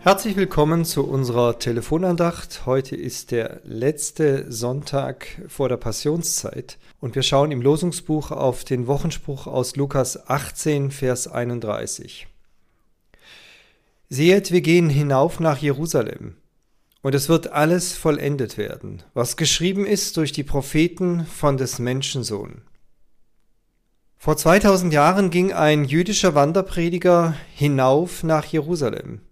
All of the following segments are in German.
Herzlich willkommen zu unserer Telefonandacht. Heute ist der letzte Sonntag vor der Passionszeit und wir schauen im Losungsbuch auf den Wochenspruch aus Lukas 18, Vers 31. Sehet, wir gehen hinauf nach Jerusalem und es wird alles vollendet werden, was geschrieben ist durch die Propheten von des Menschensohn. Vor 2000 Jahren ging ein jüdischer Wanderprediger hinauf nach Jerusalem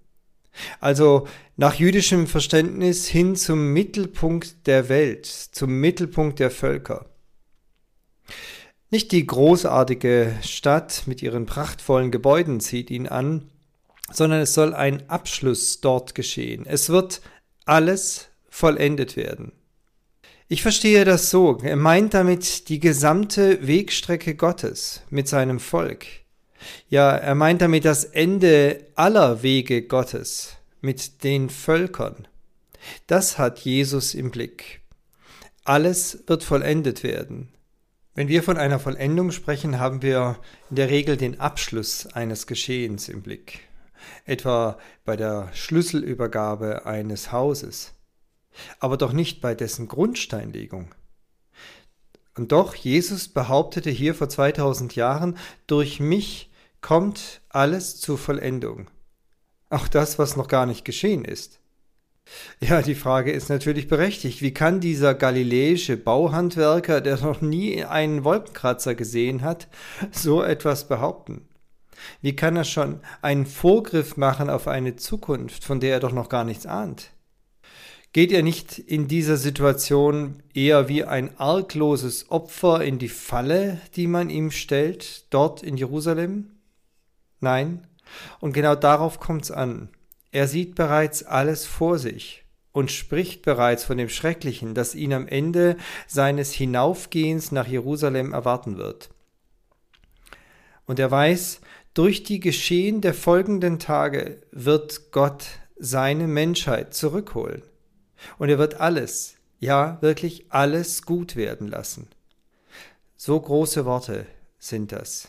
also nach jüdischem Verständnis hin zum Mittelpunkt der Welt, zum Mittelpunkt der Völker. Nicht die großartige Stadt mit ihren prachtvollen Gebäuden zieht ihn an, sondern es soll ein Abschluss dort geschehen. Es wird alles vollendet werden. Ich verstehe das so. Er meint damit die gesamte Wegstrecke Gottes mit seinem Volk. Ja, er meint damit das Ende aller Wege Gottes mit den Völkern. Das hat Jesus im Blick. Alles wird vollendet werden. Wenn wir von einer Vollendung sprechen, haben wir in der Regel den Abschluss eines Geschehens im Blick, etwa bei der Schlüsselübergabe eines Hauses, aber doch nicht bei dessen Grundsteinlegung. Und doch, Jesus behauptete hier vor 2000 Jahren, durch mich kommt alles zur Vollendung. Auch das, was noch gar nicht geschehen ist. Ja, die Frage ist natürlich berechtigt. Wie kann dieser galiläische Bauhandwerker, der noch nie einen Wolkenkratzer gesehen hat, so etwas behaupten? Wie kann er schon einen Vorgriff machen auf eine Zukunft, von der er doch noch gar nichts ahnt? Geht er nicht in dieser Situation eher wie ein argloses Opfer in die Falle, die man ihm stellt, dort in Jerusalem? Nein, und genau darauf kommt's an. Er sieht bereits alles vor sich und spricht bereits von dem Schrecklichen, das ihn am Ende seines Hinaufgehens nach Jerusalem erwarten wird. Und er weiß, durch die Geschehen der folgenden Tage wird Gott seine Menschheit zurückholen. Und er wird alles, ja wirklich alles gut werden lassen. So große Worte sind das.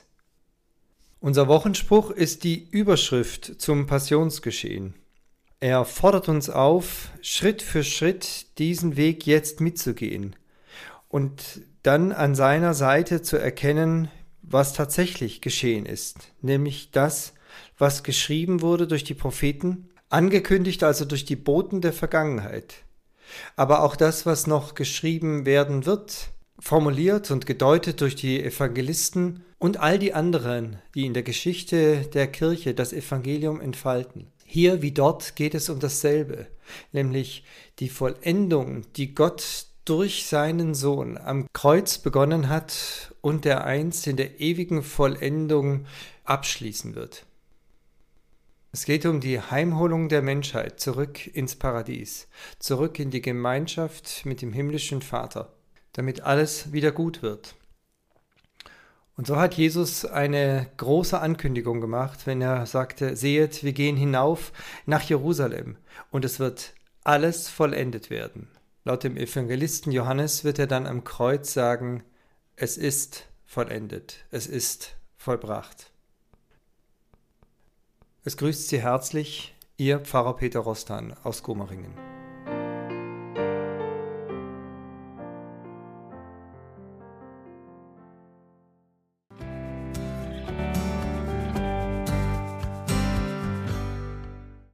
Unser Wochenspruch ist die Überschrift zum Passionsgeschehen. Er fordert uns auf, Schritt für Schritt diesen Weg jetzt mitzugehen und dann an seiner Seite zu erkennen, was tatsächlich geschehen ist, nämlich das, was geschrieben wurde durch die Propheten, angekündigt also durch die Boten der Vergangenheit, aber auch das, was noch geschrieben werden wird, formuliert und gedeutet durch die Evangelisten und all die anderen, die in der Geschichte der Kirche das Evangelium entfalten. Hier wie dort geht es um dasselbe, nämlich die Vollendung, die Gott durch seinen Sohn am Kreuz begonnen hat und der einst in der ewigen Vollendung abschließen wird. Es geht um die Heimholung der Menschheit zurück ins Paradies, zurück in die Gemeinschaft mit dem himmlischen Vater damit alles wieder gut wird. Und so hat Jesus eine große Ankündigung gemacht, wenn er sagte, sehet, wir gehen hinauf nach Jerusalem und es wird alles vollendet werden. Laut dem Evangelisten Johannes wird er dann am Kreuz sagen, es ist vollendet, es ist vollbracht. Es grüßt Sie herzlich, Ihr Pfarrer Peter Rostan aus Gomeringen.